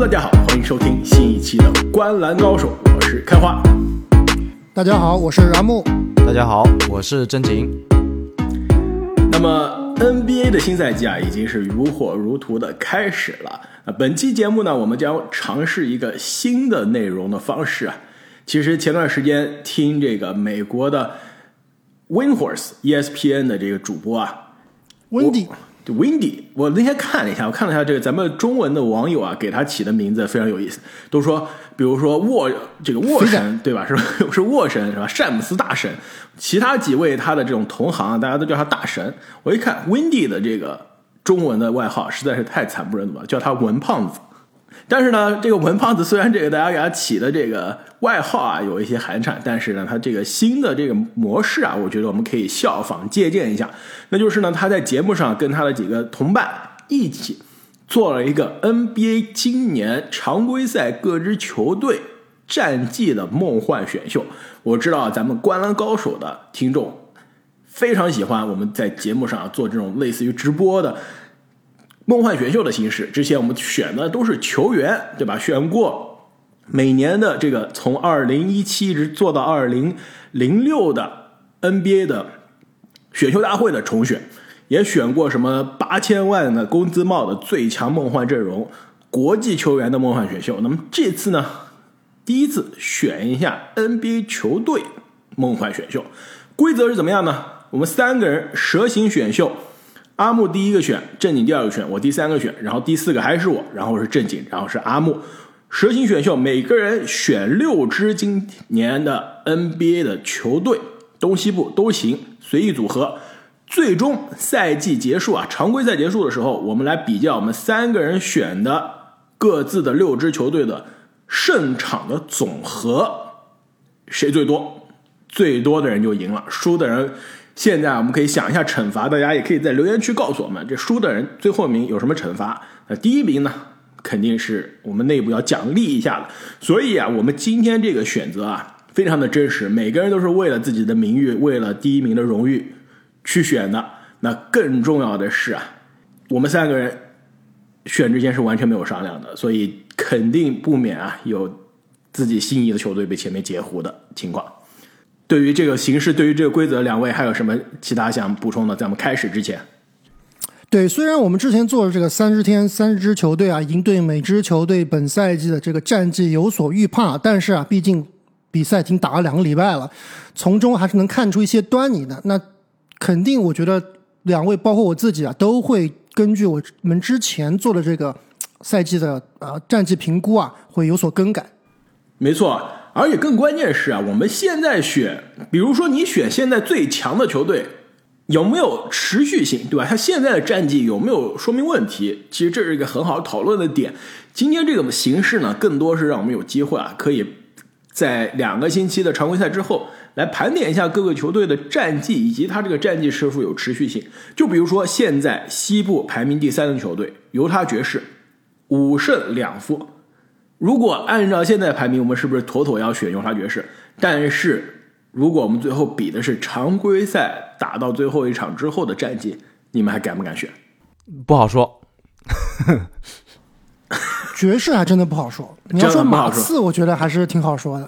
Hello，大家好，欢迎收听新一期的《观篮高手》，我是开花。大家好，我是 Ra 木。大家好，我是真景。那么 NBA 的新赛季啊，已经是如火如荼的开始了。那本期节目呢，我们将尝试一个新的内容的方式啊。其实前段时间听这个美国的 Windhorse ESPN 的这个主播啊，Windy。Windy，我那天看了一下，我看了一下这个咱们中文的网友啊，给他起的名字非常有意思，都说，比如说沃这个沃神对吧？是 是沃神是吧？詹姆斯大神，其他几位他的这种同行，大家都叫他大神。我一看 Windy 的这个中文的外号实在是太惨不忍睹了，叫他文胖子。但是呢，这个文胖子虽然这个大家给他起的这个外号啊有一些寒碜，但是呢，他这个新的这个模式啊，我觉得我们可以效仿借鉴一下。那就是呢，他在节目上跟他的几个同伴一起做了一个 NBA 今年常规赛各支球队战绩的梦幻选秀。我知道咱们观篮高手的听众非常喜欢我们在节目上做这种类似于直播的。梦幻选秀的形式，之前我们选的都是球员，对吧？选过每年的这个从二零一七一直做到二零零六的 NBA 的选秀大会的重选，也选过什么八千万的工资帽的最强梦幻阵容，国际球员的梦幻选秀。那么这次呢，第一次选一下 NBA 球队梦幻选秀，规则是怎么样呢？我们三个人蛇形选秀。阿木第一个选，正经第二个选，我第三个选，然后第四个还是我，然后是正经，然后是阿木。蛇形选秀，每个人选六支今年的 NBA 的球队，东西部都行，随意组合。最终赛季结束啊，常规赛结束的时候，我们来比较我们三个人选的各自的六支球队的胜场的总和，谁最多，最多的人就赢了，输的人。现在我们可以想一下惩罚，大家也可以在留言区告诉我们，这输的人最后一名有什么惩罚？那第一名呢，肯定是我们内部要奖励一下的。所以啊，我们今天这个选择啊，非常的真实，每个人都是为了自己的名誉，为了第一名的荣誉去选的。那更重要的是啊，我们三个人选之前是完全没有商量的，所以肯定不免啊有自己心仪的球队被前面截胡的情况。对于这个形式，对于这个规则，两位还有什么其他想补充的？在我们开始之前，对，虽然我们之前做的这个三十天三支球队啊，已经对每支球队本赛季的这个战绩有所预判，但是啊，毕竟比赛已经打了两个礼拜了，从中还是能看出一些端倪的。那肯定，我觉得两位包括我自己啊，都会根据我们之前做的这个赛季的啊战绩评估啊，会有所更改。没错。而且更关键是啊，我们现在选，比如说你选现在最强的球队，有没有持续性，对吧？他现在的战绩有没有说明问题？其实这是一个很好讨论的点。今天这个形式呢，更多是让我们有机会啊，可以在两个星期的常规赛之后，来盘点一下各个球队的战绩，以及他这个战绩是否有持续性。就比如说现在西部排名第三的球队犹他爵士，五胜两负。如果按照现在排名，我们是不是妥妥要选犹他爵士？但是，如果我们最后比的是常规赛打到最后一场之后的战绩，你们还敢不敢选？不好说。爵士还真的不好说。你要说马刺，我觉得还是挺好说的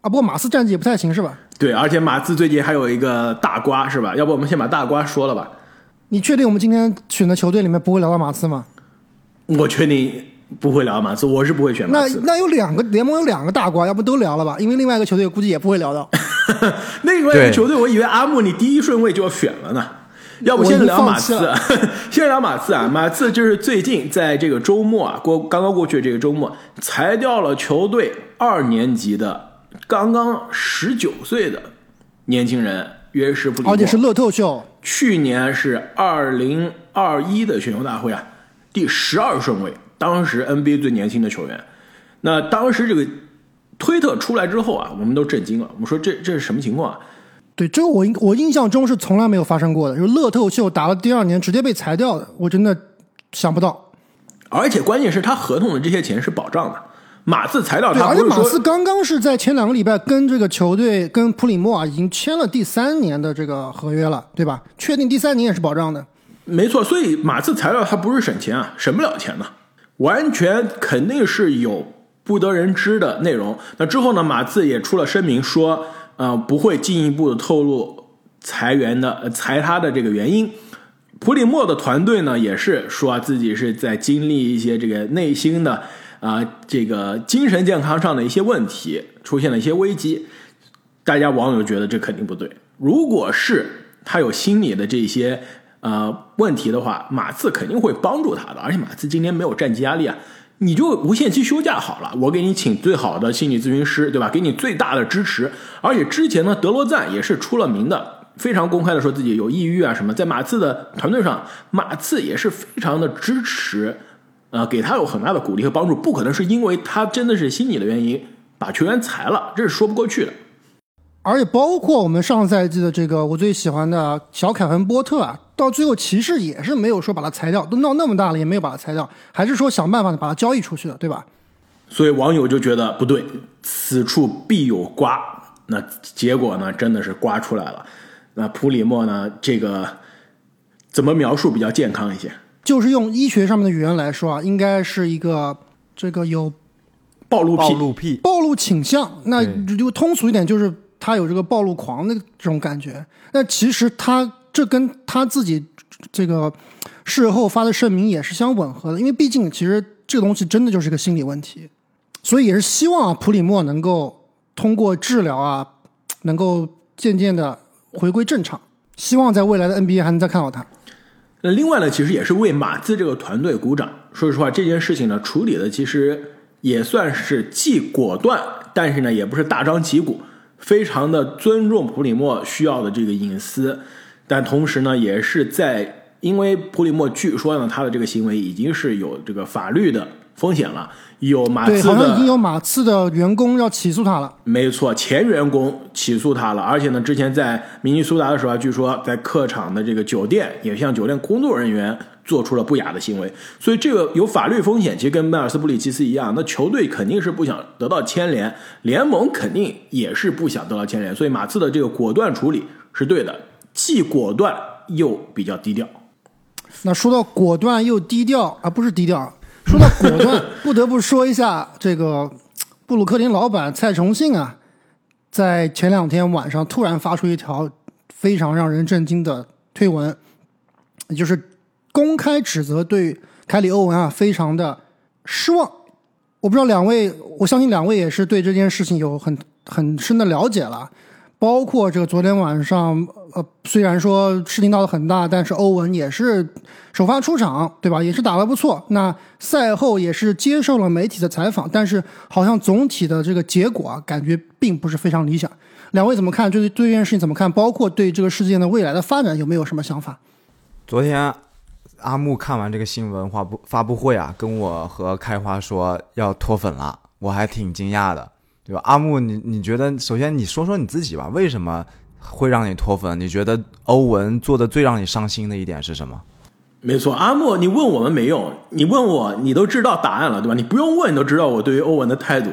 啊。不过马刺战绩也不太行，是吧？对，而且马刺最近还有一个大瓜，是吧？要不我们先把大瓜说了吧？你确定我们今天选的球队里面不会聊到马刺吗？我确定。不会聊马刺，我是不会选马刺。那那有两个联盟有两个大瓜，要不都聊了吧？因为另外一个球队估计也不会聊到。另外一个球队，我以为阿木你第一顺位就要选了呢。要不先聊马刺，先聊马刺啊！马刺就是最近在这个周末啊，过刚刚过去的这个周末，裁掉了球队二年级的刚刚十九岁的年轻人约什普里，而且是乐透秀。去年是二零二一的选秀大会啊，第十二顺位。当时 NBA 最年轻的球员，那当时这个推特出来之后啊，我们都震惊了。我们说这这是什么情况啊？对，这个我我印象中是从来没有发生过的，就是乐透秀打了第二年直接被裁掉的，我真的想不到。而且关键是他合同的这些钱是保障的，马刺裁掉他，而且马刺刚刚是在前两个礼拜跟这个球队跟普里莫啊已经签了第三年的这个合约了，对吧？确定第三年也是保障的。没错，所以马刺裁掉他不是省钱啊，省不了钱的。完全肯定是有不得人知的内容。那之后呢，马刺也出了声明说，呃，不会进一步的透露裁员的裁他的这个原因。普里莫的团队呢，也是说自己是在经历一些这个内心的啊，这个精神健康上的一些问题，出现了一些危机。大家网友觉得这肯定不对。如果是他有心理的这些呃问题的话，马刺肯定会帮助他的。而且马刺今年没有战绩压力啊，你就无限期休假好了，我给你请最好的心理咨询师，对吧？给你最大的支持。而且之前呢，德罗赞也是出了名的。非常公开的说自己有抑郁啊什么，在马刺的团队上，马刺也是非常的支持，呃，给他有很大的鼓励和帮助。不可能是因为他真的是心理的原因把球员裁了，这是说不过去的。而且包括我们上赛季的这个我最喜欢的小凯文波特啊，到最后骑士也是没有说把他裁掉，都闹那么大了也没有把他裁掉，还是说想办法把他交易出去的，对吧？所以网友就觉得不对，此处必有瓜。那结果呢，真的是瓜出来了。那普里莫呢？这个怎么描述比较健康一些？就是用医学上面的语言来说啊，应该是一个这个有暴露暴露癖、暴露倾向。那就通俗一点，就是他有这个暴露狂的这种感觉。那其实他这跟他自己这个事后发的声明也是相吻合的，因为毕竟其实这个东西真的就是个心理问题，所以也是希望普里莫能够通过治疗啊，能够渐渐的。回归正常，希望在未来的 NBA 还能再看到他。那另外呢，其实也是为马刺这个团队鼓掌。说实话，这件事情呢处理的其实也算是既果断，但是呢也不是大张旗鼓，非常的尊重普里莫需要的这个隐私，但同时呢也是在因为普里莫据说呢他的这个行为已经是有这个法律的风险了。有马刺的，好像已经有马刺的员工要起诉他了。没错，前员工起诉他了，而且呢，之前在明尼苏达的时候，据说在客场的这个酒店也向酒店工作人员做出了不雅的行为，所以这个有法律风险。其实跟迈尔斯布里奇斯一样，那球队肯定是不想得到牵连，联盟肯定也是不想得到牵连，所以马刺的这个果断处理是对的，既果断又比较低调。那说到果断又低调，而不是低调。说到果断，不得不说一下这个布鲁克林老板蔡崇信啊，在前两天晚上突然发出一条非常让人震惊的推文，就是公开指责对凯里欧文啊非常的失望。我不知道两位，我相信两位也是对这件事情有很很深的了解了。包括这个昨天晚上，呃，虽然说事情闹得很大，但是欧文也是首发出场，对吧？也是打得不错。那赛后也是接受了媒体的采访，但是好像总体的这个结果啊，感觉并不是非常理想。两位怎么看？对对这件事情怎么看？包括对这个事件的未来的发展有没有什么想法？昨天阿木看完这个新闻发布发布会啊，跟我和开花说要脱粉了，我还挺惊讶的。对吧，阿木，你你觉得，首先你说说你自己吧，为什么会让你脱粉？你觉得欧文做的最让你伤心的一点是什么？没错，阿莫，你问我们没用，你问我，你都知道答案了，对吧？你不用问，你都知道我对于欧文的态度。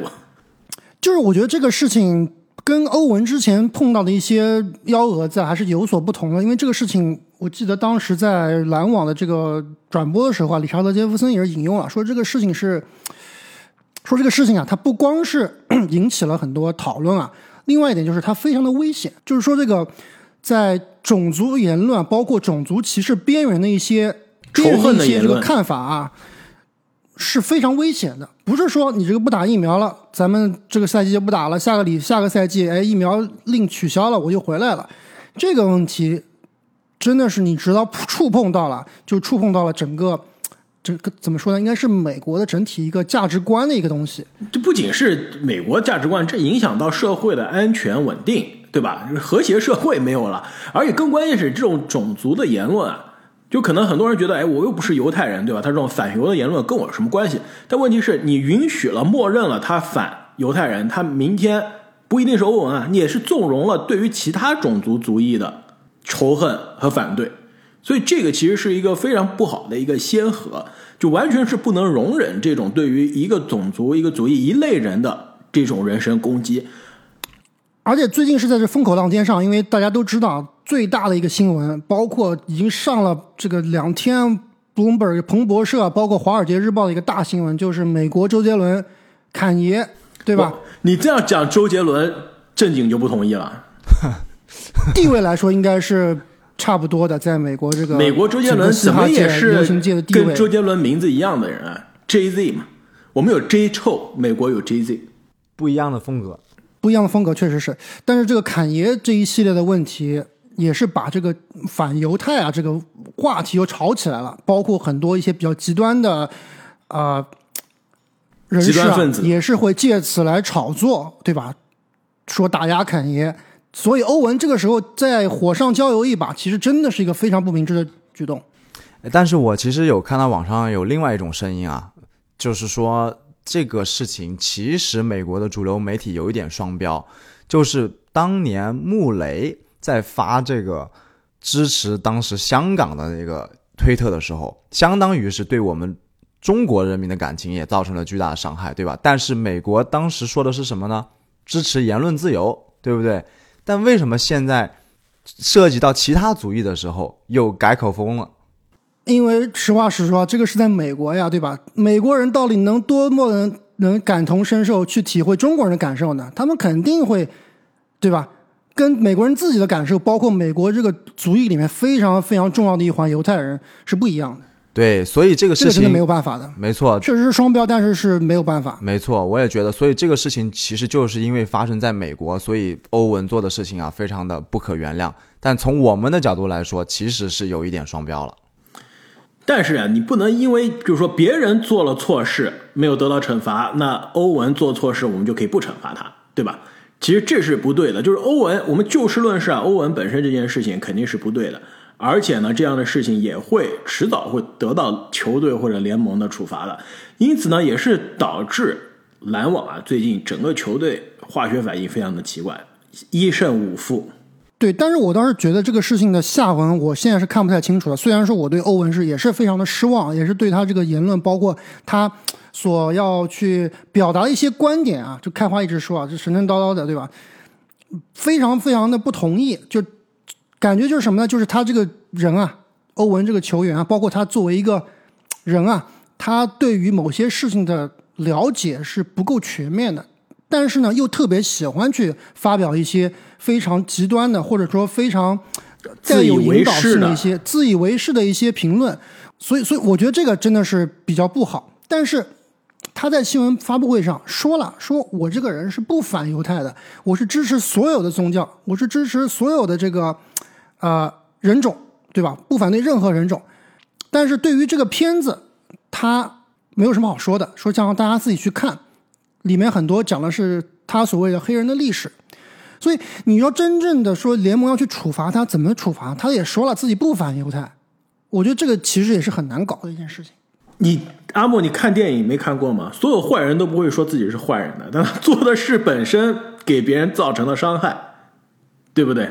就是我觉得这个事情跟欧文之前碰到的一些幺蛾子还是有所不同的，因为这个事情，我记得当时在篮网的这个转播的时候啊，理查德杰弗森也是引用了，说这个事情是。说这个事情啊，它不光是引起了很多讨论啊，另外一点就是它非常的危险。就是说，这个在种族言论，包括种族歧视边缘的一些仇恨的一些这个看法啊，是非常危险的。不是说你这个不打疫苗了，咱们这个赛季就不打了，下个礼下个赛季，哎，疫苗令取消了，我就回来了。这个问题真的是你直到触碰到了，就触碰到了整个。这个怎么说呢？应该是美国的整体一个价值观的一个东西。这不仅是美国价值观，这影响到社会的安全稳定，对吧？和谐社会没有了，而且更关键是这种种族的言论啊，就可能很多人觉得，哎，我又不是犹太人，对吧？他这种反犹的言论跟我有什么关系？但问题是你允许了、默认了他反犹太人，他明天不一定是欧文啊，你也是纵容了对于其他种族族裔的仇恨和反对。所以这个其实是一个非常不好的一个先河，就完全是不能容忍这种对于一个种族、一个族裔、一类人的这种人身攻击。而且最近是在这风口浪尖上，因为大家都知道最大的一个新闻，包括已经上了这个两天 Bloomberg 彭博社，包括《华尔街日报》的一个大新闻，就是美国周杰伦侃爷，对吧？你这样讲，周杰伦正经就不同意了。地位来说，应该是差不多的，在美国这个美国周杰伦怎么也是流行界的地位，跟周杰伦名字一样的人啊，J Z 嘛。我们有 J 臭，美国有 J Z，不一样的风格，不一样的风格确实是。但是这个侃爷这一系列的问题，也是把这个反犹太啊这个话题又炒起来了，包括很多一些比较极端的啊、人士啊极端分，子也是会借此来炒作，对吧？说打压侃爷，所以欧文这个时候在火上浇油一把，其实真的是一个非常不明智的举动。但是我其实有看到网上有另外一种声音啊，就是说这个事情其实美国的主流媒体有一点双标，就是当年穆雷在发这个支持当时香港的那个推特的时候，相当于是对我们中国人民的感情也造成了巨大的伤害，对吧？但是美国当时说的是什么呢？支持言论自由，对不对？但为什么现在涉及到其他族裔的时候又改口风了？因为实话实说，这个是在美国呀，对吧？美国人到底能多么能能感同身受去体会中国人的感受呢？他们肯定会，对吧？跟美国人自己的感受，包括美国这个族裔里面非常非常重要的一环犹太人是不一样的。对，所以这个事情这个真的没有办法的，没错，确实是双标，但是是没有办法。没错，我也觉得，所以这个事情其实就是因为发生在美国，所以欧文做的事情啊，非常的不可原谅。但从我们的角度来说，其实是有一点双标了。但是啊，你不能因为就是说别人做了错事没有得到惩罚，那欧文做错事我们就可以不惩罚他，对吧？其实这是不对的。就是欧文，我们就事论事啊，欧文本身这件事情肯定是不对的，而且呢，这样的事情也会迟早会得到球队或者联盟的处罚的。因此呢，也是导致篮网啊最近整个球队化学反应非常的奇怪，一胜五负。对，但是我倒是觉得这个事情的下文，我现在是看不太清楚的。虽然说我对欧文是也是非常的失望，也是对他这个言论，包括他所要去表达的一些观点啊，就开花一直说啊，这神神叨叨的，对吧？非常非常的不同意，就感觉就是什么呢？就是他这个人啊，欧文这个球员啊，包括他作为一个人啊，他对于某些事情的了解是不够全面的。但是呢，又特别喜欢去发表一些非常极端的，或者说非常带有引导性的一些自以为是的一些评论，所以，所以我觉得这个真的是比较不好。但是他在新闻发布会上说了，说我这个人是不反犹太的，我是支持所有的宗教，我是支持所有的这个呃人种，对吧？不反对任何人种。但是对于这个片子，他没有什么好说的，说让大家自己去看。里面很多讲的是他所谓的黑人的历史，所以你要真正的说联盟要去处罚他，怎么处罚？他也说了自己不反犹太，我觉得这个其实也是很难搞的一件事情。你阿莫，你看电影没看过吗？所有坏人都不会说自己是坏人的，但他做的事本身给别人造成了伤害，对不对？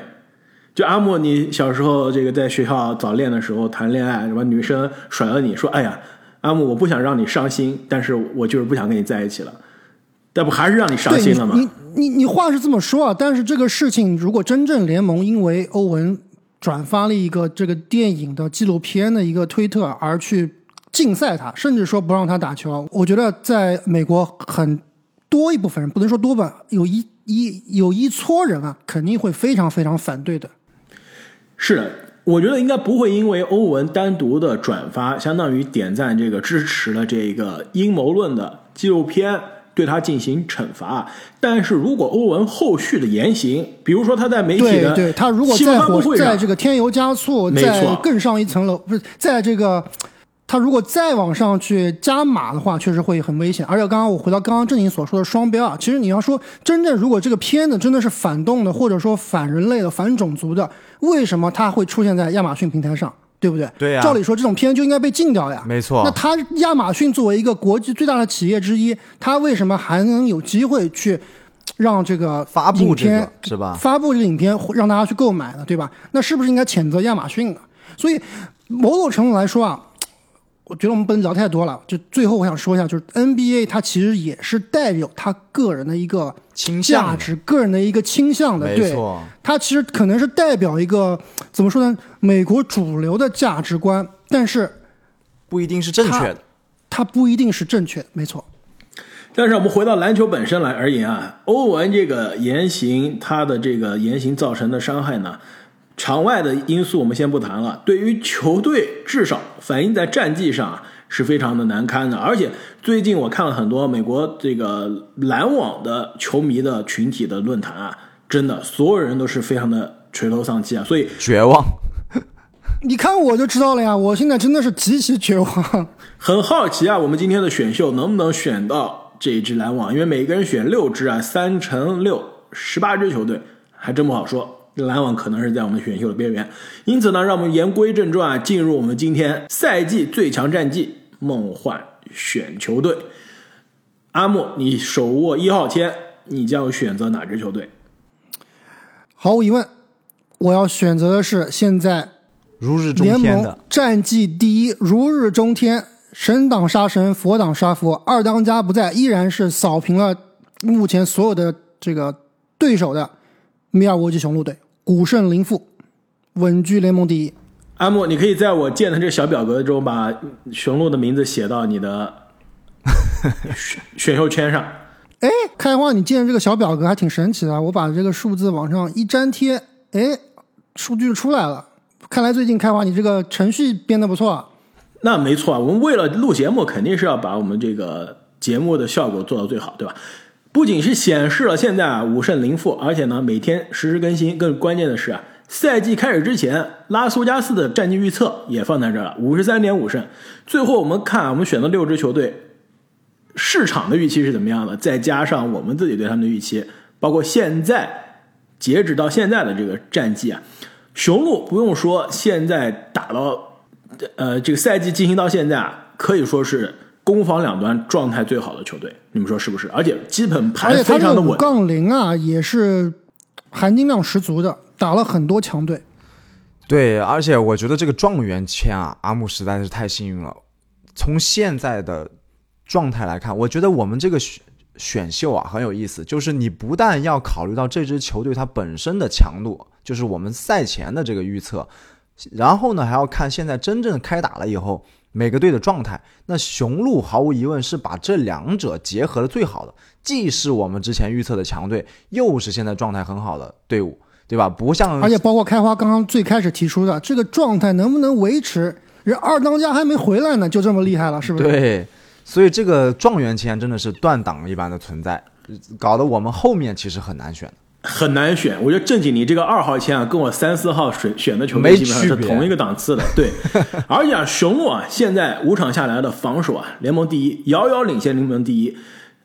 就阿莫，你小时候这个在学校早恋的时候谈恋爱，什么女生甩了你说：“哎呀，阿莫，我不想让你伤心，但是我就是不想跟你在一起了。”那不还是让你伤心了吗？你你你话是这么说啊，但是这个事情如果真正联盟因为欧文转发了一个这个电影的纪录片的一个推特而去禁赛他，甚至说不让他打球，我觉得在美国很多一部分人不能说多吧，有一一有一撮人啊，肯定会非常非常反对的。是的，我觉得应该不会因为欧文单独的转发，相当于点赞这个支持了这个阴谋论的纪录片。对他进行惩罚，但是如果欧文后续的言行，比如说他在媒体的对对，他如果再火，在这个添油加醋，再更上一层楼，不是在这个他如果再往上去加码的话，确实会很危险。而且刚刚我回到刚刚正经所说的双标啊，其实你要说真正如果这个片子真的是反动的，或者说反人类的、反种族的，为什么它会出现在亚马逊平台上？对不对？对呀、照理说这种片就应该被禁掉呀。没错。那他亚马逊作为一个国际最大的企业之一，他为什么还能有机会去让这个发布影片、这个、是吧？发布这个影片让大家去购买呢？对吧？那是不是应该谴责亚马逊呢？所以某种程度来说啊，我觉得我们不能聊太多了。就最后我想说一下，就是 NBA 它其实也是带有他个人的一个倾向价值、个人的一个倾向的。没错，它其实可能是代表一个怎么说呢？美国主流的价值观，但是不一定是正确的。它不一定是正确，没错。但是我们回到篮球本身来而言啊，欧文这个言行，他的这个言行造成的伤害呢，场外的因素我们先不谈了。对于球队，至少反映在战绩上啊，是非常的难堪的。而且最近我看了很多美国这个篮网的球迷的群体的论坛啊，真的所有人都是非常的垂头丧气啊，所以绝望。你看我就知道了呀，我现在真的是极其绝望。很好奇啊，我们今天的选秀能不能选到？这一支篮网，因为每个人选六支啊，三乘六，十八支球队，还真不好说。篮网可能是在我们选秀的边缘，因此呢，让我们言归正传，进入我们今天赛季最强战绩梦幻选球队。阿木，你手握一号签，你将选择哪支球队？毫无疑问，我要选择的是现在如日中天的战绩第一，如日中天。神挡杀神，佛挡杀佛，二当家不在，依然是扫平了目前所有的这个对手的米尔沃基雄鹿队，古胜林负，稳居联盟第一。阿木，你可以在我建的这个小表格中把雄鹿的名字写到你的选 选秀圈上。哎，开花，你建的这个小表格还挺神奇的，我把这个数字往上一粘贴，哎，数据出来了。看来最近开花你这个程序编的不错。那没错啊，我们为了录节目，肯定是要把我们这个节目的效果做到最好，对吧？不仅是显示了现在啊五胜零负，而且呢每天实时更新。更关键的是啊，赛季开始之前，拉斯维加斯的战绩预测也放在这了，五十三点五胜。最后我们看，我们选的六支球队，市场的预期是怎么样的？再加上我们自己对他们的预期，包括现在截止到现在的这个战绩啊，雄鹿不用说，现在打到。呃，这个赛季进行到现在啊，可以说是攻防两端状态最好的球队，你们说是不是？而且基本盘非常的稳。杠零啊，也是含金量十足的，打了很多强队。对，而且我觉得这个状元签啊，阿木实在是太幸运了。从现在的状态来看，我觉得我们这个选选秀啊很有意思，就是你不但要考虑到这支球队它本身的强度，就是我们赛前的这个预测。然后呢，还要看现在真正开打了以后每个队的状态。那雄鹿毫无疑问是把这两者结合的最好的，既是我们之前预测的强队，又是现在状态很好的队伍，对吧？不像而且包括开花刚刚最开始提出的这个状态能不能维持？人二当家还没回来呢，就这么厉害了，是不是？对，所以这个状元签真的是断档一般的存在，搞得我们后面其实很难选。很难选，我觉得正经你这个二号签啊，跟我三四号选选的球队基本上是同一个档次的。对，而且啊，雄鹿啊，现在五场下来的防守啊，联盟第一，遥遥领先联盟第一。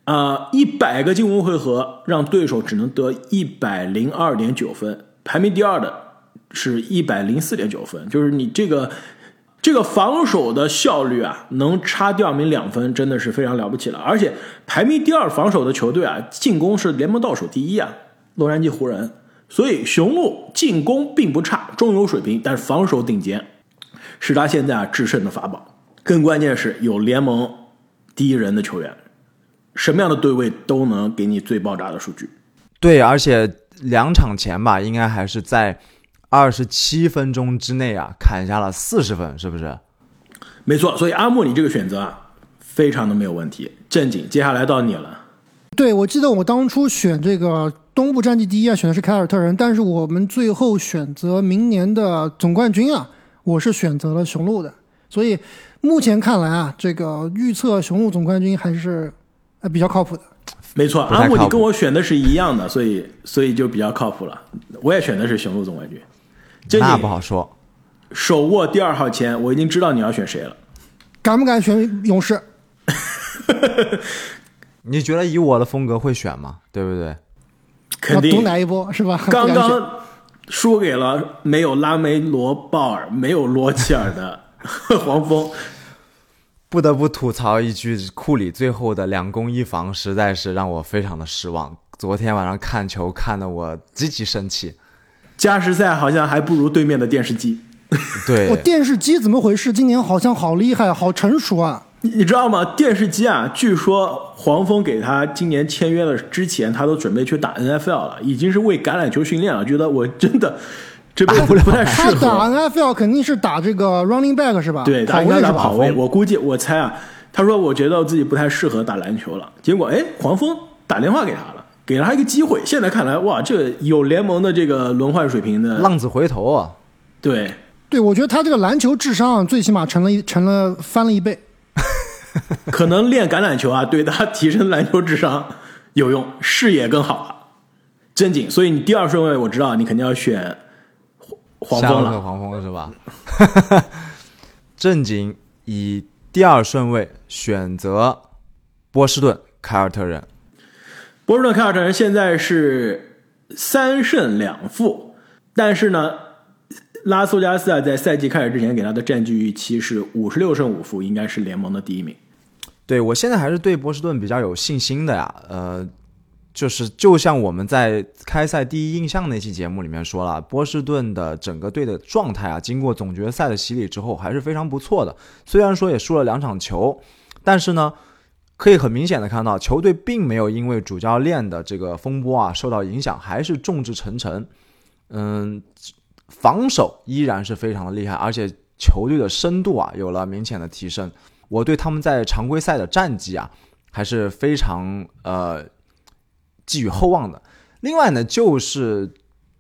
啊，一百个进攻回合让对手只能得一百零二点九分，排名第二的是一百零四点九分，就是你这个这个防守的效率啊，能差第二名两分，真的是非常了不起了。而且排名第二防守的球队啊，进攻是联盟倒数第一啊。洛杉矶湖人，所以雄鹿进攻并不差，中游水平，但是防守顶尖，是他现在啊制胜的法宝。更关键是有联盟第一人的球员，什么样的对位都能给你最爆炸的数据。对，而且两场前吧，应该还是在二十七分钟之内啊砍下了四十分，是不是？没错，所以阿莫，你这个选择啊，非常的没有问题。正经，接下来到你了。对，我记得我当初选这个。东部战绩第一啊，选的是凯尔特人，但是我们最后选择明年的总冠军啊，我是选择了雄鹿的。所以目前看来啊，这个预测雄鹿总冠军还是呃比较靠谱的。没错，阿木你跟我选的是一样的，所以所以就比较靠谱了。我也选的是雄鹿总冠军。那不好说。手握第二号签，我已经知道你要选谁了。敢不敢选勇士？你觉得以我的风格会选吗？对不对？肯定赌哪一波是吧？刚刚输给了没有拉梅罗鲍尔、没有罗齐尔的 黄蜂，不得不吐槽一句：库里最后的两攻一防实在是让我非常的失望。昨天晚上看球看得我极其生气。加时赛好像还不如对面的电视机。对，我电视机怎么回事？今年好像好厉害，好成熟啊！你你知道吗？电视机啊，据说黄蜂给他今年签约了之前，他都准备去打 NFL 了，已经是为橄榄球训练了。觉得我真的这辈子不太适他打。NFL 肯定是打这个 running back 是吧？对，跑他应该位是跑位。我估计，我猜啊，他说我觉得自己不太适合打篮球了。结果，哎，黄蜂打电话给他了，给了他一个机会。现在看来，哇，这有联盟的这个轮换水平的，浪子回头啊！对，对，我觉得他这个篮球智商最起码成了一成了翻了一倍。可能练橄榄球啊，对他提升篮球智商有用，视野更好了。正经，所以你第二顺位我知道你肯定要选黄黄蜂了。黄蜂是吧？正经以第二顺位选择波士顿凯尔特人。波士顿凯尔特人现在是三胜两负，但是呢，拉斯维加斯啊在赛季开始之前给他的战绩预期是五十六胜五负，应该是联盟的第一名。对我现在还是对波士顿比较有信心的呀。呃，就是就像我们在开赛第一印象那期节目里面说了，波士顿的整个队的状态啊，经过总决赛的洗礼之后还是非常不错的。虽然说也输了两场球，但是呢，可以很明显的看到，球队并没有因为主教练的这个风波啊受到影响，还是众志成城。嗯，防守依然是非常的厉害，而且球队的深度啊有了明显的提升。我对他们在常规赛的战绩啊还是非常呃寄予厚望的。另外呢，就是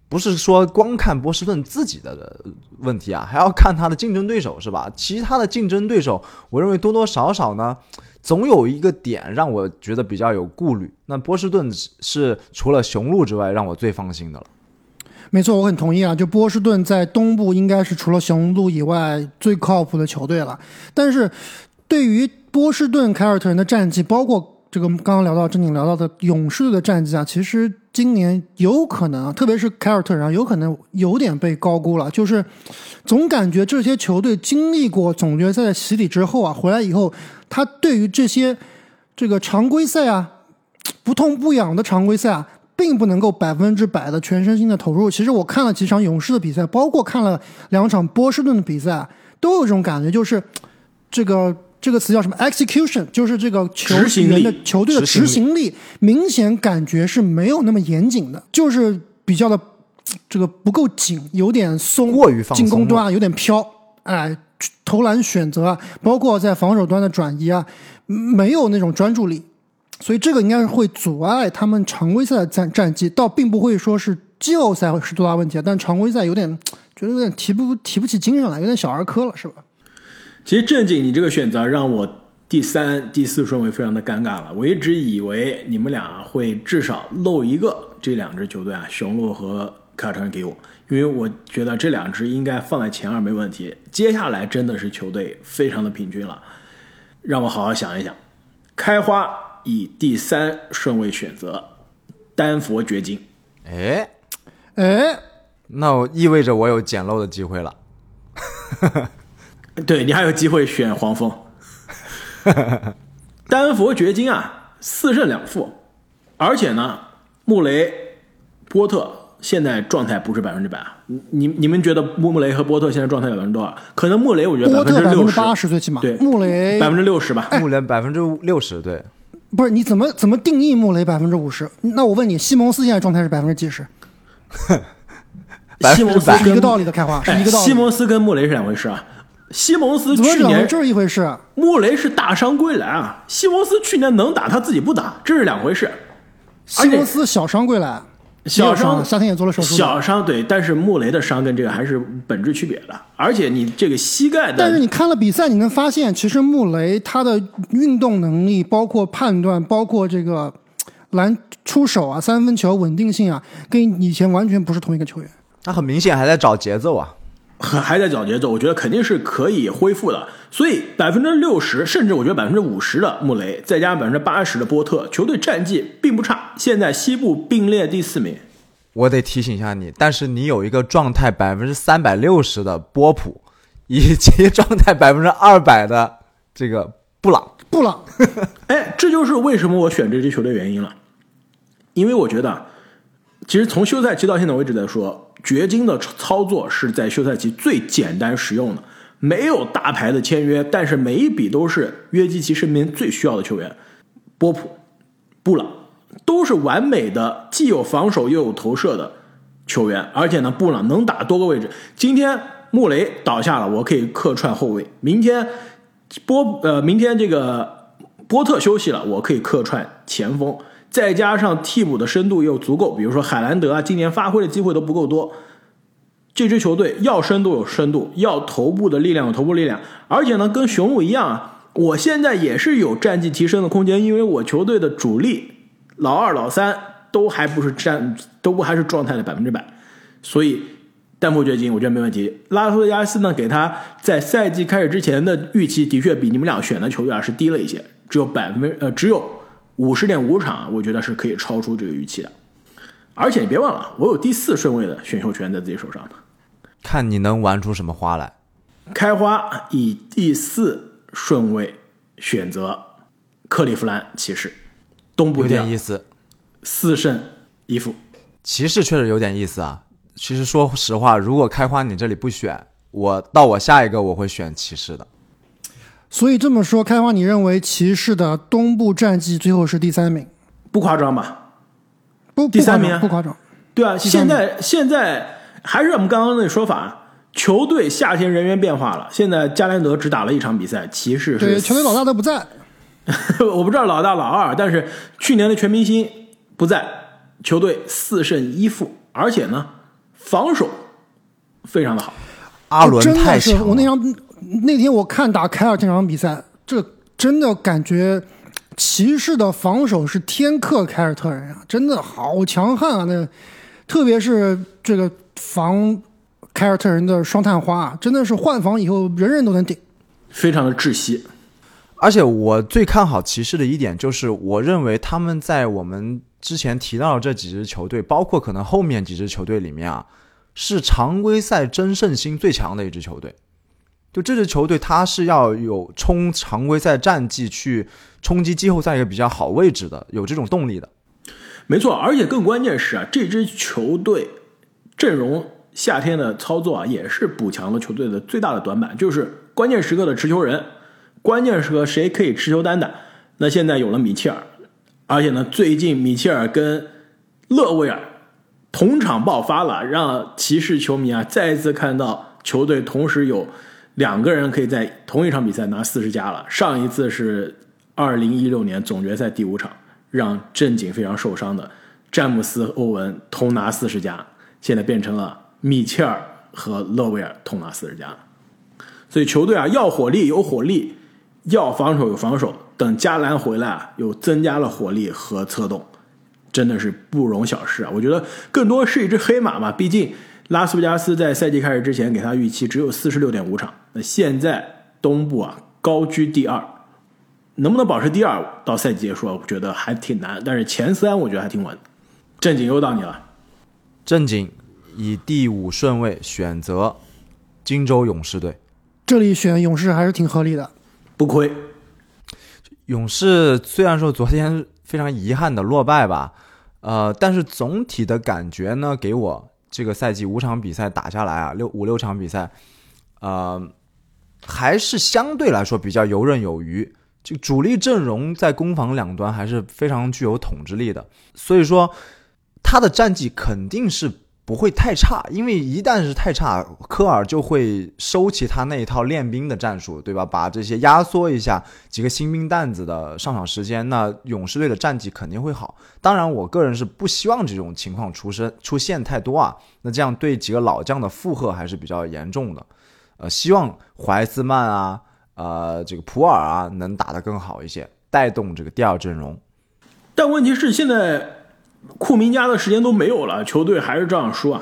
不是说光看波士顿自己的问题啊，还要看他的竞争对手是吧？其他的竞争对手，我认为多多少少呢，总有一个点让我觉得比较有顾虑。那波士顿是除了雄鹿之外让我最放心的了。没错，我很同意啊。就波士顿在东部应该是除了雄鹿以外最靠谱的球队了。但是，对于波士顿凯尔特人的战绩，包括这个刚刚聊到正经聊到的勇士队的战绩啊，其实今年有可能啊，特别是凯尔特人啊，有可能有点被高估了。就是总感觉这些球队经历过总决赛的洗礼之后啊，回来以后，他对于这些这个常规赛啊，不痛不痒的常规赛啊，并不能够百分之百的全身心的投入。其实我看了几场勇士的比赛，包括看了两场波士顿的比赛，都有这种感觉，就是这个这个词叫什么 execution，就是这个球员的球队的执行力明显感觉是没有那么严谨的，就是比较的这个不够紧，有点松，过于放松进攻端啊有点飘，哎，投篮选择啊，包括在防守端的转移啊，没有那种专注力。所以这个应该是会阻碍他们常规赛的战战绩，倒并不会说是季后赛是多大问题啊，但常规赛有点 觉得有点提不提不起精神来，有点小儿科了，是吧？其实正经，你这个选择让我第三、第四顺位非常的尴尬了。我一直以为你们俩会至少漏一个这两支球队啊，雄鹿和凯尔特人给我，因为我觉得这两支应该放在前二没问题。接下来真的是球队非常的平均了，让我好好想一想。开花以第三顺位选择丹佛掘金，哎，哎，那我意味着我有捡漏的机会了。对你还有机会选黄蜂。丹佛掘金啊，四胜两负，而且呢，穆雷、波特现在状态不是百分之百啊。你你你们觉得穆穆雷和波特现在状态有百分之多少？可能穆雷我觉得波特分之六十，八十最起码，对穆雷百分之六十吧。穆雷百分之六十，对，不是你怎么怎么定义穆雷百分之五十？那我问你，西蒙斯现在状态是百分之几十？西蒙斯一个道理的开花，是哎一个道理。西蒙斯跟穆雷是两回事啊。西蒙斯去年这是一回事啊？穆雷是大伤归来啊，西蒙斯去年能打他自己不打，这是两回事。西蒙斯小伤归来，小伤夏天也做了手术，小伤对，但是穆雷的伤跟这个还是本质区别的，而且你这个膝盖的，但是你看了比赛，你能发现，其实穆雷他的运动能力，包括判断，包括这个篮出手啊、三分球稳定性啊，跟以前完全不是同一个球员。他很明显还在找节奏啊。还还在找节奏，我觉得肯定是可以恢复的。所以百分之六十，甚至我觉得百分之五十的穆雷，再加上百分之八十的波特，球队战绩并不差，现在西部并列第四名。我得提醒一下你，但是你有一个状态百分之三百六十的波普，以及 状态百分之二百的这个布朗，布朗，哎，这就是为什么我选这支球队原因了，因为我觉得，其实从休赛期到现在，为止来说，掘金的操作是在休赛期最简单实用的，没有大牌的签约，但是每一笔都是约基奇身边最需要的球员，波普、布朗都是完美的，既有防守又有投射的球员，而且呢，布朗能打多个位置。今天穆雷倒下了，我可以客串后卫；明天波呃，明天这个波特休息了，我可以客串前锋。再加上替补的深度又足够，比如说海兰德啊，今年发挥的机会都不够多。这支球队要深度有深度，要头部的力量有头部力量，而且呢，跟雄鹿一样啊，我现在也是有战绩提升的空间，因为我球队的主力老二、老三都还不是战，都不还是状态的百分之百，所以丹佛掘金我觉得没问题。拉斯加斯呢，给他在赛季开始之前的预期的确比你们俩选的球员是低了一些，只有百分呃只有五十点五场，我觉得是可以超出这个预期的。而且你别忘了，我有第四顺位的选秀权在自己手上呢。看你能玩出什么花来。开花以第四顺位选择克利夫兰骑士，东部有点意思，四胜一负。骑士确实有点意思啊。其实说实话，如果开花你这里不选，我到我下一个我会选骑士的。所以这么说，开花，你认为骑士的东部战绩最后是第三名？不夸张吧？不，第三名啊不夸张。对啊，现在现在还是我们刚刚那说法，球队夏天人员变化了。现在加兰德只打了一场比赛，骑士对，是球队老大都不在，我不知道老大老二，但是去年的全明星不在，球队四胜一负，而且呢防守非常的好。阿伦太强了，我那场那天我看打凯尔这场比赛，这真的感觉骑士的防守是天克凯尔特人啊，真的好强悍啊！那特别是这个防凯尔特人的双探花啊，真的是换防以后人人都能顶。非常的窒息，而且我最看好骑士的一点就是，我认为他们在我们之前提到的这几支球队，包括可能后面几支球队里面啊，是常规赛争胜心最强的一支球队。就这支球队，他是要有冲常规赛战绩去冲击季后赛一个比较好位置的，有这种动力的。没错，而且更关键是啊，这支球队阵容夏天的操作啊，也是补强了球队的最大的短板，就是关键时刻的持球人，关键时刻谁可以持球单打。那现在有了米切尔，而且呢，最近米切尔跟勒维尔同场爆发了，让骑士球迷啊再一次看到球队同时有两个人可以在同一场比赛拿四十加了。上一次是二零一六年总决赛第五场，让正经非常受伤的詹姆斯、欧文同拿四十加，现在变成了米切尔和勒维尔同拿四十加。所以球队啊，要火力有火力，要防守有防守。等加兰回来啊，又增加了火力和策动，真的是不容小视啊！我觉得更多是一只黑马嘛，毕竟拉斯维加斯在赛季开始之前给他预期只有四十六点五场，那现在东部啊高居第二，能不能保持第二到赛季结束啊？我觉得还挺难，但是前三我觉得还挺稳。正经又到你了，正经以第五顺位选择金州勇士队。这里选勇士还是挺合理的。不亏，勇士虽然说昨天非常遗憾的落败吧，呃，但是总体的感觉呢，给我这个赛季五场比赛打下来啊，六五六场比赛，呃，还是相对来说比较游刃有余。这主力阵容在攻防两端还是非常具有统治力的，所以说他的战绩肯定是不会太差，因为一旦是太差，科尔就会收起他那一套练兵的战术，对吧？把这些压缩一下几个新兵蛋子的上场时间，那勇士队的战绩肯定会好。当然，我个人是不希望这种情况出生出现太多啊，那这样对几个老将的负荷还是比较严重的。呃，希望怀斯曼啊，呃，这个普尔啊能打得更好一些，带动这个第二阵容。但问题是现在库明加的时间都没有了，球队还是这样输啊。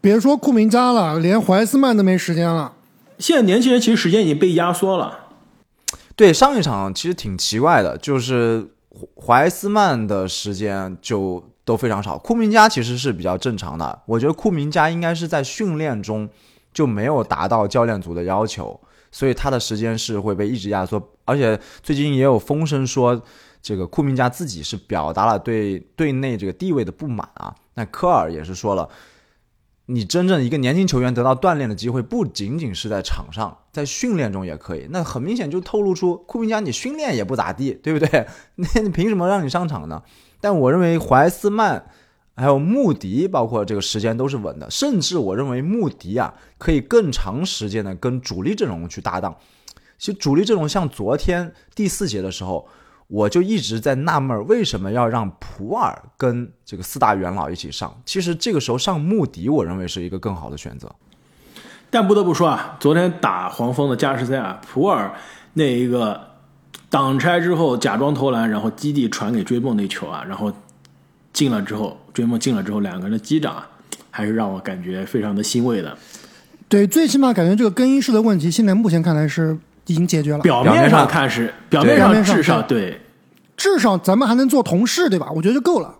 别说库明加了，连怀斯曼都没时间了。现在年轻人其实时间已经被压缩了，对上一场其实挺奇怪的，就是怀斯曼的时间就都非常少，库明加其实是比较正常的。我觉得库明加应该是在训练中就没有达到教练组的要求，所以他的时间是会被一直压缩。而且最近也有风声说，这个库明加自己是表达了对队内这个地位的不满啊。那科尔也是说了。你真正一个年轻球员得到锻炼的机会，不仅仅是在场上，在训练中也可以。那很明显就透露出库明加你训练也不咋地，对不对？那你凭什么让你上场呢？但我认为怀斯曼，还有穆迪，包括这个时间都是稳的，甚至我认为穆迪啊可以更长时间的跟主力阵容去搭档。其实主力阵容像昨天第四节的时候，我就一直在纳闷为什么要让普洱跟这个四大元老一起上。其实这个时候上穆迪，我认为是一个更好的选择。但不得不说啊，昨天打黄蜂的加时赛啊，普洱那一个挡拆之后假装投篮，然后基地传给追梦那球啊，然后进了之后，追梦进了之后，两个人的击掌啊，还是让我感觉非常的欣慰的。对，最起码感觉这个更衣室的问题，现在目前看来是已经解决了。表面上看是，表面上至少对，至少咱们还能做同事，对吧？我觉得就够了。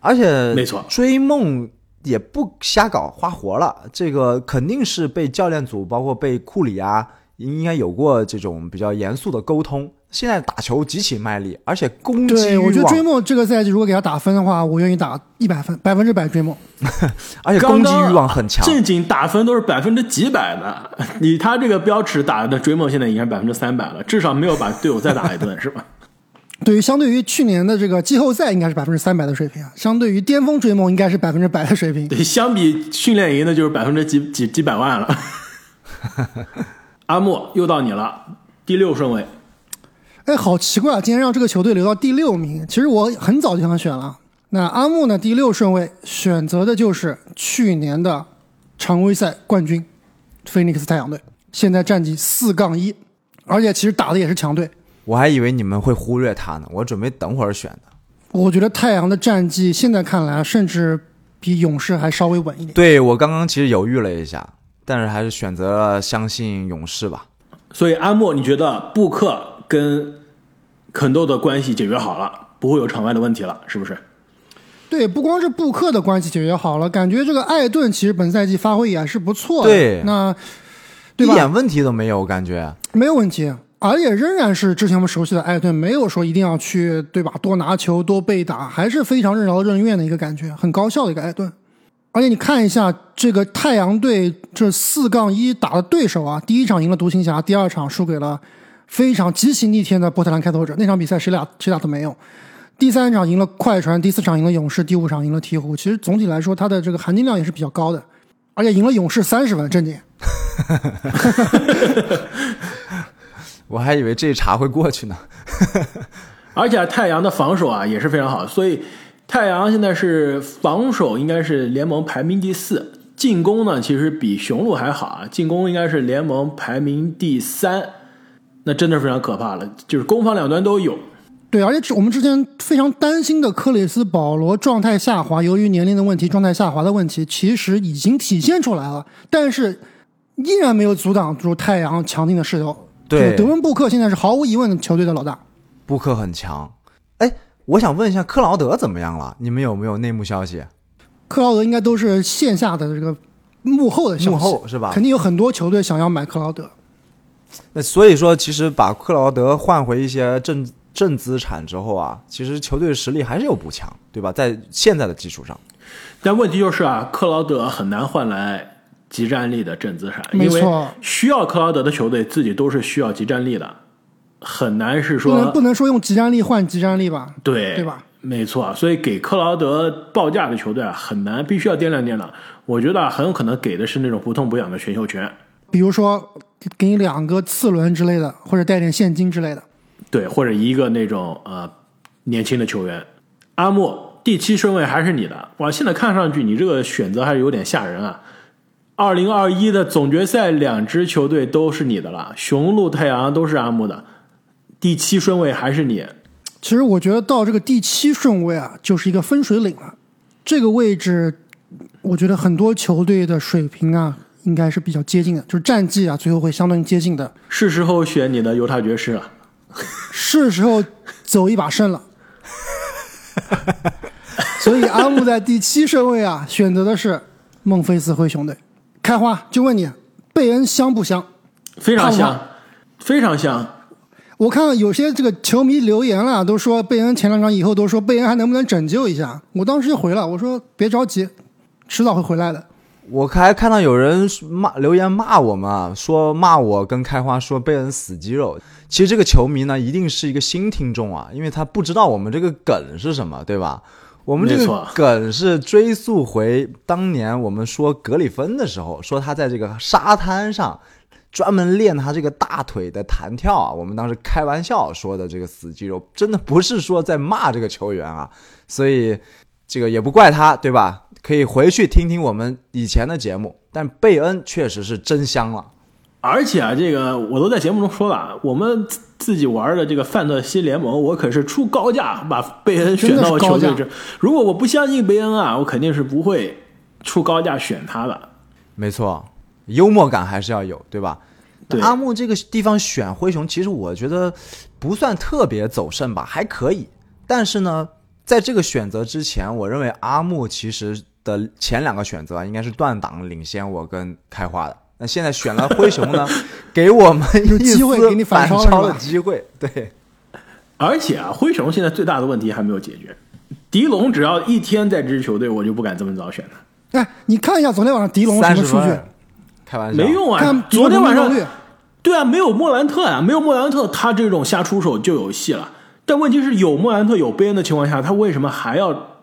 而且没错，追梦也不瞎搞花活了，这个肯定是被教练组，包括被库里啊，应该有过这种比较严肃的沟通。现在打球极其卖力，而且攻击对，我觉得追梦这个赛季如果给他打分的话，我愿意打一百分，百分之百追梦。而且攻击欲望很强。正经打分都是百分之几百的，你他这个标尺打的追梦现在已经是百分之三百了，至少没有把队友再打一顿，是吧？对于相对于去年的这个季后赛，应该是百分之三百的水平啊；相对于巅峰追梦，应该是百分之百的水平。对，相比训练营的就是百分之几几几百万了。阿莫又到你了，第六顺位。哎，好奇怪啊！今天让这个球队留到第六名，其实我很早就想选了。那阿木呢？第六顺位选择的就是去年的常规赛冠军菲尼克斯太阳队，现在战绩四杠一，而且其实打的也是强队。我还以为你们会忽略他呢，我准备等会儿选的。我觉得太阳的战绩现在看来，甚至比勇士还稍微稳一点。对我刚刚其实犹豫了一下，但是还是选择了相信勇士吧。所以阿莫，你觉得布克跟肯豆的关系解决好了，不会有场外的问题了，是不是？对，不光是布克的关系解决好了，感觉这个艾顿其实本赛季发挥也是不错的。对那对吧？一点问题都没有，我感觉。没有问题，而且仍然是之前我们熟悉的艾顿，没有说一定要去对吧？多拿球、多被打，还是非常任劳任怨的一个感觉，很高效的一个艾顿。而且你看一下这个太阳队这四杠一打的对手啊，第一场赢了独行侠，第二场输给了非常极其逆天的波特兰开拓者。那场比赛谁俩谁俩都没有。第三场赢了快船，第四场赢了勇士，第五场赢了鹈鹕。其实总体来说，它的这个含金量也是比较高的，而且赢了勇士三十分，正经。我还以为这一茬会过去呢。而且太阳的防守啊也是非常好，所以太阳现在是防守应该是联盟排名第四，进攻呢其实比雄鹿还好啊，进攻应该是联盟排名第三，那真的是非常可怕了，就是攻防两端都有。对，而且我们之前非常担心的克里斯保罗状态下滑，由于年龄的问题，状态下滑的问题，其实已经体现出来了，但是依然没有阻挡住太阳强劲的势头。对德文布克现在是毫无疑问的球队的老大。布克很强。哎，我想问一下克劳德怎么样了？你们有没有内幕消息？克劳德应该都是线下的这个幕后的消息，幕后是吧肯定有很多球队想要买克劳德。那所以说，其实把克劳德换回一些正正资产之后啊，其实球队的实力还是有补强，对吧？在现在的基础上，但问题就是啊，克劳德很难换来集战力的正资产，因为需要克劳德的球队自己都是需要集战力的，很难是不能说不能说用集战力换集战力吧？对对吧？没错，所以给克劳德报价的球队啊，很难，必须要掂量掂量。我觉得啊很有可能给的是那种不痛不痒的选秀权，比如说给你两个次轮之类的，或者带点现金之类的。对，或者一个那种呃年轻的球员。阿莫第七顺位还是你的，哇，现在看上去你这个选择还是有点吓人啊。二零二一的总决赛，两支球队都是你的了，雄鹿、太阳都是阿木的，第七顺位还是你。其实我觉得到这个第七顺位啊，就是一个分水岭了。这个位置，我觉得很多球队的水平啊，应该是比较接近的，就是战绩啊，最后会相当接近的。是时候选你的犹他爵士了。是时候走一把胜了。所以阿木在第七顺位啊，选择的是孟菲斯灰熊队。开花就问你，贝恩香不香？非常香，非常香。我看有些这个球迷留言了，都说贝恩前两场以后都说贝恩还能不能拯救一下。我当时就回了，我说别着急，迟早会回来的。我还看到有人骂留言骂我们啊，说骂我跟开花说贝恩死肌肉。其实这个球迷呢，一定是一个新听众啊，因为他不知道我们这个梗是什么，对吧？我们这个梗是追溯回当年我们说格里芬的时候，说他在这个沙滩上专门练他这个大腿的弹跳啊。我们当时开玩笑说的这个死肌肉，真的不是说在骂这个球员啊。所以这个也不怪他，对吧？可以回去听听我们以前的节目。但贝恩确实是真香了，而且啊，这个我都在节目中说了，我们自自己玩的这个范特西联盟，我可是出高价把贝恩选到球队这。如果我不相信贝恩啊，我肯定是不会出高价选他的。没错，幽默感还是要有，对吧？对阿木这个地方选灰熊，其实我觉得不算特别走肾吧，还可以。但是呢，在这个选择之前，我认为阿木其实的前两个选择啊应该是断档领先我跟开花的。那现在选了灰熊呢，给我们有一机会给你反反超的机会。对，而且啊，灰熊现在最大的问题还没有解决。狄龙只要一天在这支球队，我就不敢这么早选他。哎，你看一下昨天晚上狄龙什么数据？分，开玩笑，没用啊看！昨天晚上对啊，没有莫兰特啊，没有莫兰特，他这种瞎出手就有戏了。但问题是有莫兰特有贝恩的情况下，他为什么还要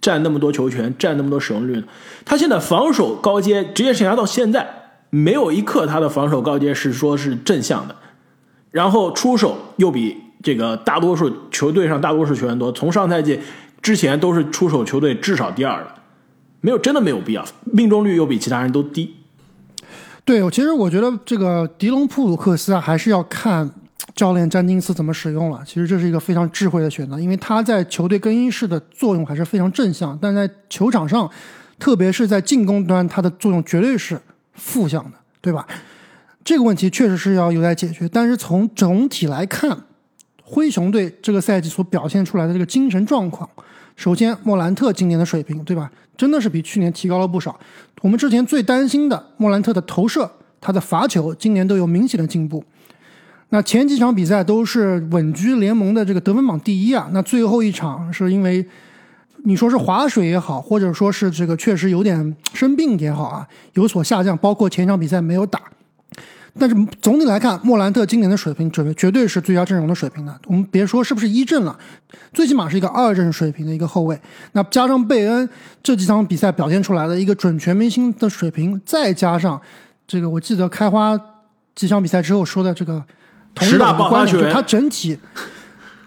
占那么多球权，占那么多使用率呢？他现在防守高阶，职业生涯到现在没有一刻他的防守高阶是说是正向的，然后出手又比这个大多数球队上大多数球员多，从上赛季之前都是出手球队至少第二的，没有真的没有必要，命中率又比其他人都低。对，其实我觉得这个迪隆普鲁克斯啊，还是要看教练詹金斯怎么使用了。其实这是一个非常智慧的选择，因为他在球队更衣室的作用还是非常正向，但在球场上，特别是在进攻端，他的作用绝对是负向的，对吧？这个问题确实是要有待解决。但是从整体来看，灰熊队这个赛季所表现出来的这个精神状况，首先莫兰特今年的水平，对吧？真的是比去年提高了不少。我们之前最担心的莫兰特的投射，他的罚球，今年都有明显的进步。那前几场比赛都是稳居联盟的这个得分榜第一啊。那最后一场是因为你说是划水也好，或者说是这个确实有点生病也好啊，有所下降，包括前一场比赛没有打。但是总体来看，莫兰特今年的水平准备绝对是最佳阵容的水平的。我们别说是不是一阵了，最起码是一个二阵水平的一个后卫。那加上贝恩这几场比赛表现出来的一个准全明星的水平，再加上这个，我记得开花几场比赛之后说的这个同大的观点，爆发球员就他整体，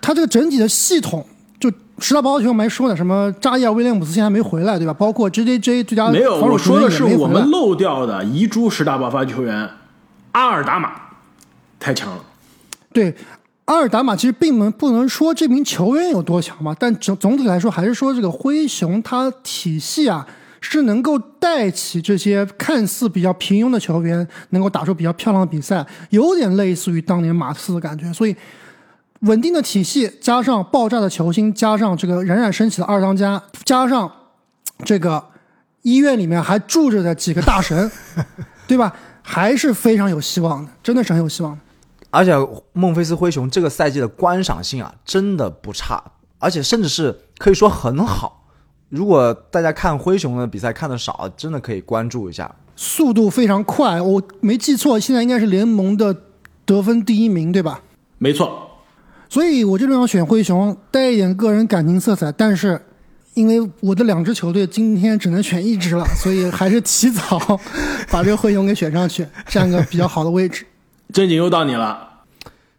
他这个整体的系统。就十大爆发球员没说呢，什么扎伊尔威廉姆斯现在还没回来，对吧？包括 J J J 最佳没有，我说的是我们漏掉的遗珠十大爆发球员阿尔达玛，太强了。对，阿尔达玛其实并能不能说这名球员有多强嘛，但总总体来说还是说这个灰熊他体系啊是能够带起这些看似比较平庸的球员，能够打出比较漂亮的比赛，有点类似于当年马刺的感觉。所以稳定的体系加上爆炸的球星，加上这个冉冉升起的二当家，加上这个医院里面还住着的几个大神，对吧？还是非常有希望的，真的是很有希望的。而且孟菲斯灰熊这个赛季的观赏性啊，真的不差，而且甚至是可以说很好。如果大家看灰熊的比赛看的少，真的可以关注一下。速度非常快，我没记错，现在应该是联盟的得分第一名，对吧？没错，所以我这边要选灰熊，带一点个人感情色彩，但是因为我的两支球队今天只能选一支了，所以还是提早把这个灰熊给选上去，占个比较好的位置。正经又到你了，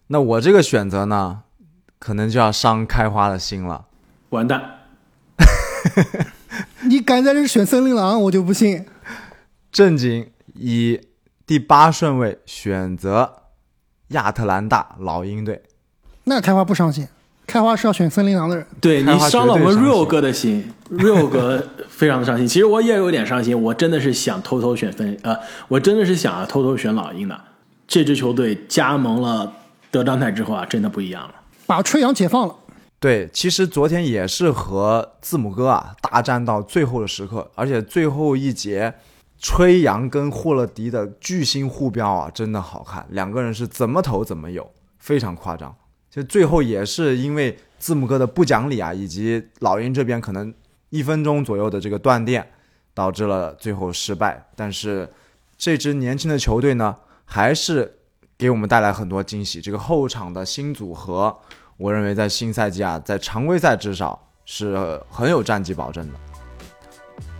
那我这个选择呢，可能就要伤开花的心了。完蛋。你敢在这选森林狼，我就不信。正经以第八顺位选择亚特兰大老鹰队。那开花不伤心，开花是要选森林狼的人。对你伤了我们 real 哥的心，real 哥非常的伤心。其实我也有点伤心，我真的是想偷偷选分，呃，我真的是想啊偷偷选老鹰的。这支球队加盟了德章泰之后啊，真的不一样了。把吹杨解放了，对，其实昨天也是和字母哥啊大战到最后的时刻，而且最后一节，吹杨跟霍勒迪的巨星互飙啊，真的好看，两个人是怎么投怎么有，非常夸张。就最后也是因为字母哥的不讲理啊，以及老鹰这边可能一分钟左右的这个断电，导致了最后失败。但是这支年轻的球队呢，还是给我们带来很多惊喜。这个后场的新组合，我认为在新赛季啊，在常规赛至少是很有战绩保证的。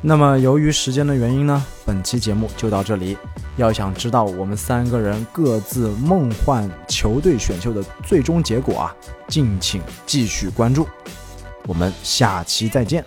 那么由于时间的原因呢，本期节目就到这里。要想知道我们三个人各自梦幻球队选秀的最终结果啊，敬请继续关注。我们下期再见。